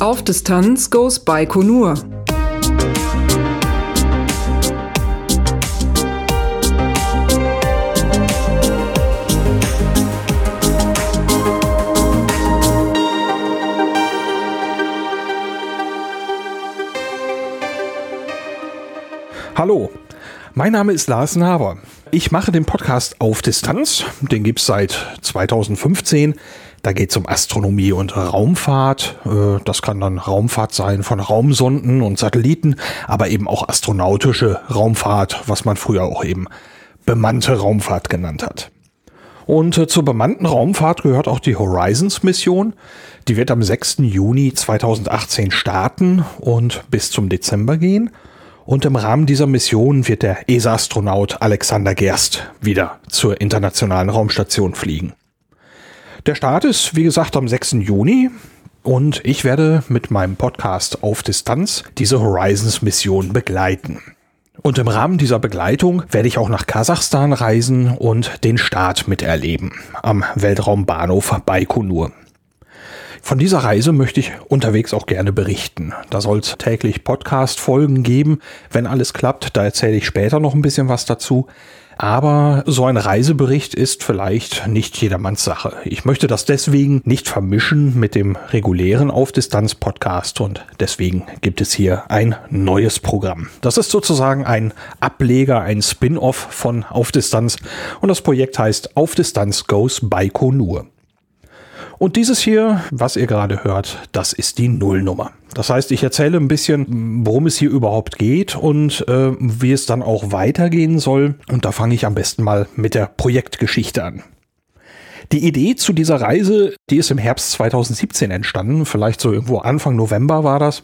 Auf Distanz goes Baikonur. Hallo, mein Name ist Lars Naber. Ich mache den Podcast auf Distanz. Den gibt es seit 2015. Da geht es um Astronomie und Raumfahrt. Äh, das kann dann Raumfahrt sein von Raumsonden und Satelliten, aber eben auch astronautische Raumfahrt, was man früher auch eben bemannte Raumfahrt genannt hat. Und äh, zur bemannten Raumfahrt gehört auch die Horizons-Mission. Die wird am 6. Juni 2018 starten und bis zum Dezember gehen. Und im Rahmen dieser Mission wird der ESA-Astronaut Alexander Gerst wieder zur internationalen Raumstation fliegen. Der Start ist, wie gesagt, am 6. Juni und ich werde mit meinem Podcast auf Distanz diese Horizons-Mission begleiten. Und im Rahmen dieser Begleitung werde ich auch nach Kasachstan reisen und den Start miterleben am Weltraumbahnhof Baikonur. Von dieser Reise möchte ich unterwegs auch gerne berichten. Da soll es täglich Podcast-Folgen geben. Wenn alles klappt, da erzähle ich später noch ein bisschen was dazu. Aber so ein Reisebericht ist vielleicht nicht jedermanns Sache. Ich möchte das deswegen nicht vermischen mit dem regulären Auf-Distanz-Podcast und deswegen gibt es hier ein neues Programm. Das ist sozusagen ein Ableger, ein Spin-off von Auf Distanz und das Projekt heißt Auf Distanz Goes Baikonur. Und dieses hier, was ihr gerade hört, das ist die Nullnummer. Das heißt, ich erzähle ein bisschen, worum es hier überhaupt geht und äh, wie es dann auch weitergehen soll. Und da fange ich am besten mal mit der Projektgeschichte an. Die Idee zu dieser Reise, die ist im Herbst 2017 entstanden, vielleicht so irgendwo Anfang November war das.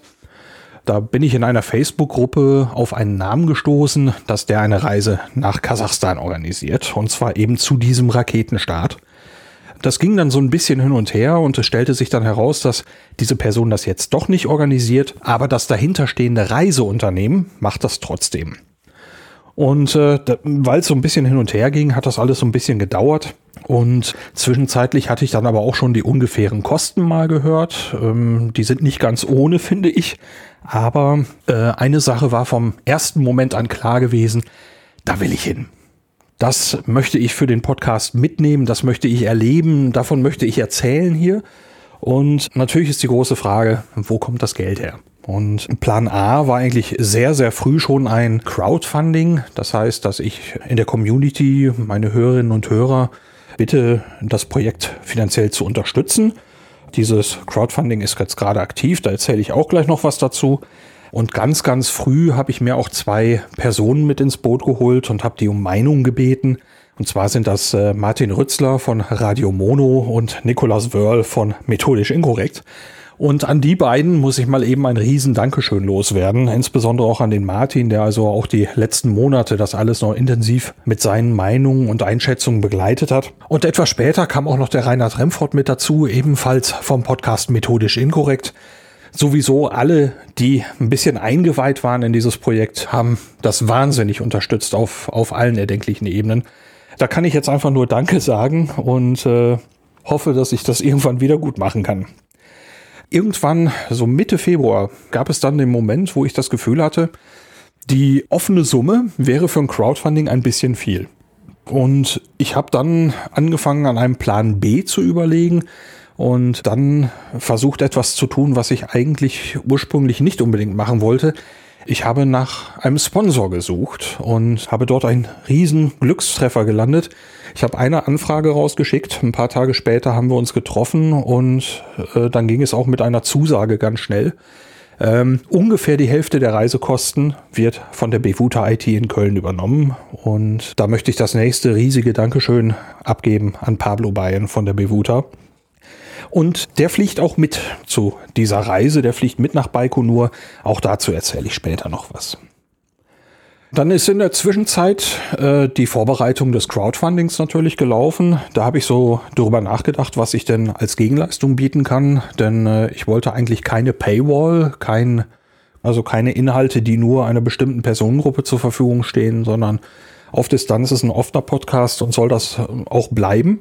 Da bin ich in einer Facebook-Gruppe auf einen Namen gestoßen, dass der eine Reise nach Kasachstan organisiert. Und zwar eben zu diesem Raketenstart. Das ging dann so ein bisschen hin und her und es stellte sich dann heraus, dass diese Person das jetzt doch nicht organisiert, aber das dahinterstehende Reiseunternehmen macht das trotzdem. Und äh, weil es so ein bisschen hin und her ging, hat das alles so ein bisschen gedauert. Und zwischenzeitlich hatte ich dann aber auch schon die ungefähren Kosten mal gehört. Ähm, die sind nicht ganz ohne, finde ich. Aber äh, eine Sache war vom ersten Moment an klar gewesen, da will ich hin. Das möchte ich für den Podcast mitnehmen, das möchte ich erleben, davon möchte ich erzählen hier. Und natürlich ist die große Frage, wo kommt das Geld her? Und Plan A war eigentlich sehr, sehr früh schon ein Crowdfunding. Das heißt, dass ich in der Community meine Hörerinnen und Hörer bitte, das Projekt finanziell zu unterstützen. Dieses Crowdfunding ist jetzt gerade aktiv, da erzähle ich auch gleich noch was dazu. Und ganz, ganz früh habe ich mir auch zwei Personen mit ins Boot geholt und habe die um Meinung gebeten. Und zwar sind das äh, Martin Rützler von Radio Mono und Nicolas Wörl von Methodisch Inkorrekt. Und an die beiden muss ich mal eben ein riesen Dankeschön loswerden. Insbesondere auch an den Martin, der also auch die letzten Monate das alles noch intensiv mit seinen Meinungen und Einschätzungen begleitet hat. Und etwas später kam auch noch der Reinhard Remford mit dazu, ebenfalls vom Podcast Methodisch Inkorrekt sowieso alle, die ein bisschen eingeweiht waren in dieses Projekt, haben das wahnsinnig unterstützt auf, auf allen erdenklichen Ebenen. Da kann ich jetzt einfach nur Danke sagen und äh, hoffe, dass ich das irgendwann wieder gut machen kann. Irgendwann, so Mitte Februar, gab es dann den Moment, wo ich das Gefühl hatte, die offene Summe wäre für ein Crowdfunding ein bisschen viel. Und ich habe dann angefangen, an einem Plan B zu überlegen, und dann versucht etwas zu tun, was ich eigentlich ursprünglich nicht unbedingt machen wollte. Ich habe nach einem Sponsor gesucht und habe dort einen riesen Glückstreffer gelandet. Ich habe eine Anfrage rausgeschickt. Ein paar Tage später haben wir uns getroffen und äh, dann ging es auch mit einer Zusage ganz schnell. Ähm, ungefähr die Hälfte der Reisekosten wird von der Bevuta IT in Köln übernommen. Und da möchte ich das nächste riesige Dankeschön abgeben an Pablo Bayern von der Bevuta. Und der fliegt auch mit zu dieser Reise, der fliegt mit nach Baikonur. Auch dazu erzähle ich später noch was. Dann ist in der Zwischenzeit äh, die Vorbereitung des Crowdfundings natürlich gelaufen. Da habe ich so darüber nachgedacht, was ich denn als Gegenleistung bieten kann. Denn äh, ich wollte eigentlich keine Paywall, kein, also keine Inhalte, die nur einer bestimmten Personengruppe zur Verfügung stehen, sondern auf Distanz ist ein offener Podcast und soll das äh, auch bleiben.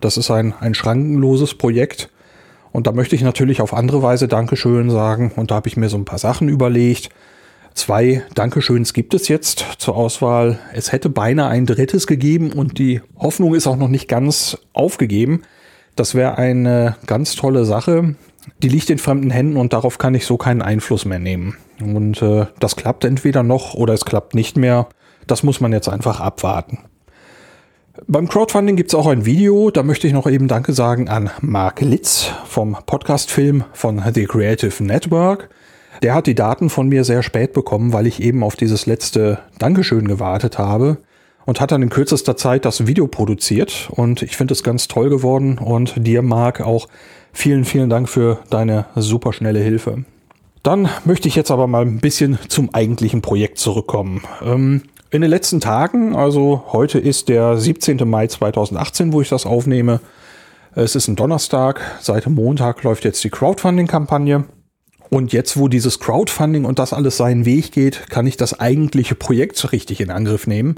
Das ist ein, ein schrankenloses Projekt. Und da möchte ich natürlich auf andere Weise Dankeschön sagen. Und da habe ich mir so ein paar Sachen überlegt. Zwei Dankeschöns gibt es jetzt zur Auswahl. Es hätte beinahe ein drittes gegeben und die Hoffnung ist auch noch nicht ganz aufgegeben. Das wäre eine ganz tolle Sache. Die liegt in fremden Händen und darauf kann ich so keinen Einfluss mehr nehmen. Und äh, das klappt entweder noch oder es klappt nicht mehr. Das muss man jetzt einfach abwarten. Beim Crowdfunding gibt es auch ein Video. Da möchte ich noch eben Danke sagen an Mark Litz vom Podcastfilm von The Creative Network. Der hat die Daten von mir sehr spät bekommen, weil ich eben auf dieses letzte Dankeschön gewartet habe und hat dann in kürzester Zeit das Video produziert und ich finde es ganz toll geworden und dir, Marc, auch vielen, vielen Dank für deine super schnelle Hilfe. Dann möchte ich jetzt aber mal ein bisschen zum eigentlichen Projekt zurückkommen. Ähm, in den letzten Tagen, also heute ist der 17. Mai 2018, wo ich das aufnehme. Es ist ein Donnerstag, seit Montag läuft jetzt die Crowdfunding-Kampagne. Und jetzt, wo dieses Crowdfunding und das alles seinen Weg geht, kann ich das eigentliche Projekt richtig in Angriff nehmen.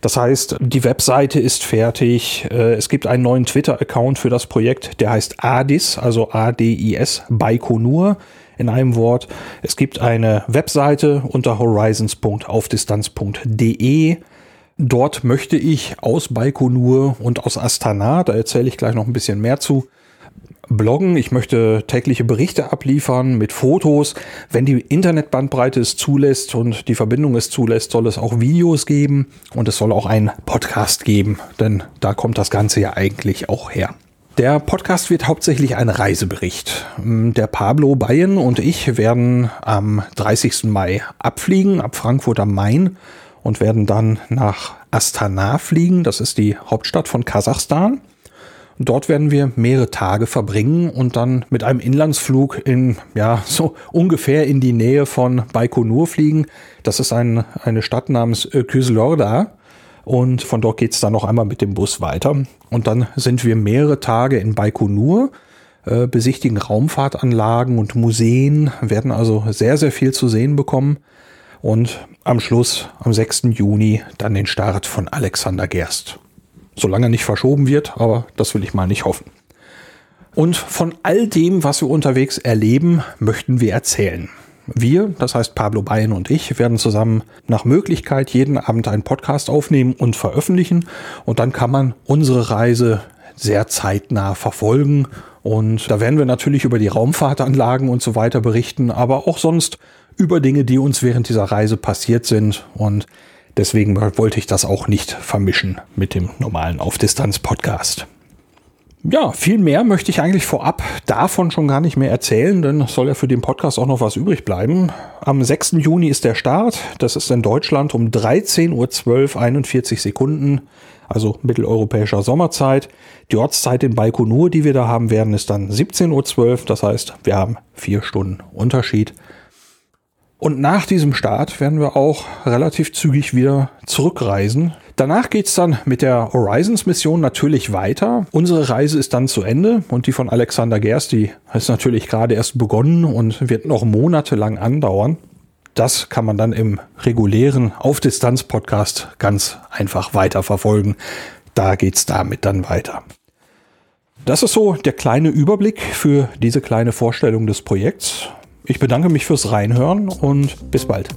Das heißt, die Webseite ist fertig. Äh, es gibt einen neuen Twitter-Account für das Projekt, der heißt ADIS, also A-D-I-S, Baikonur in einem Wort. Es gibt eine Webseite unter horizons.aufdistanz.de. Dort möchte ich aus Baikonur und aus Astana, da erzähle ich gleich noch ein bisschen mehr zu, bloggen. Ich möchte tägliche Berichte abliefern mit Fotos. Wenn die Internetbandbreite es zulässt und die Verbindung es zulässt, soll es auch Videos geben und es soll auch einen Podcast geben, denn da kommt das Ganze ja eigentlich auch her. Der Podcast wird hauptsächlich ein Reisebericht. Der Pablo Bayen und ich werden am 30. Mai abfliegen, ab Frankfurt am Main und werden dann nach Astana fliegen. Das ist die Hauptstadt von Kasachstan. Dort werden wir mehrere Tage verbringen und dann mit einem Inlandsflug in, ja, so ungefähr in die Nähe von Baikonur fliegen. Das ist ein, eine Stadt namens Kyslorda. Und von dort geht es dann noch einmal mit dem Bus weiter. Und dann sind wir mehrere Tage in Baikonur, äh, besichtigen Raumfahrtanlagen und Museen, werden also sehr, sehr viel zu sehen bekommen. Und am Schluss, am 6. Juni, dann den Start von Alexander Gerst solange nicht verschoben wird, aber das will ich mal nicht hoffen. Und von all dem, was wir unterwegs erleben, möchten wir erzählen. Wir, das heißt Pablo Bayen und ich, werden zusammen nach Möglichkeit jeden Abend einen Podcast aufnehmen und veröffentlichen. Und dann kann man unsere Reise sehr zeitnah verfolgen. Und da werden wir natürlich über die Raumfahrtanlagen und so weiter berichten, aber auch sonst über Dinge, die uns während dieser Reise passiert sind. Und Deswegen wollte ich das auch nicht vermischen mit dem normalen Auf-Distanz-Podcast. Ja, viel mehr möchte ich eigentlich vorab davon schon gar nicht mehr erzählen, denn soll ja für den Podcast auch noch was übrig bleiben. Am 6. Juni ist der Start. Das ist in Deutschland um 13.12 Uhr 41 Sekunden, also mitteleuropäischer Sommerzeit. Die Ortszeit in Baikonur, die wir da haben werden, ist dann 17.12 Uhr. Das heißt, wir haben vier Stunden Unterschied. Und nach diesem Start werden wir auch relativ zügig wieder zurückreisen. Danach geht's dann mit der Horizons-Mission natürlich weiter. Unsere Reise ist dann zu Ende und die von Alexander Gerst, die ist natürlich gerade erst begonnen und wird noch monatelang andauern. Das kann man dann im regulären Auf-Distanz-Podcast ganz einfach weiterverfolgen. Da geht's damit dann weiter. Das ist so der kleine Überblick für diese kleine Vorstellung des Projekts. Ich bedanke mich fürs Reinhören und bis bald.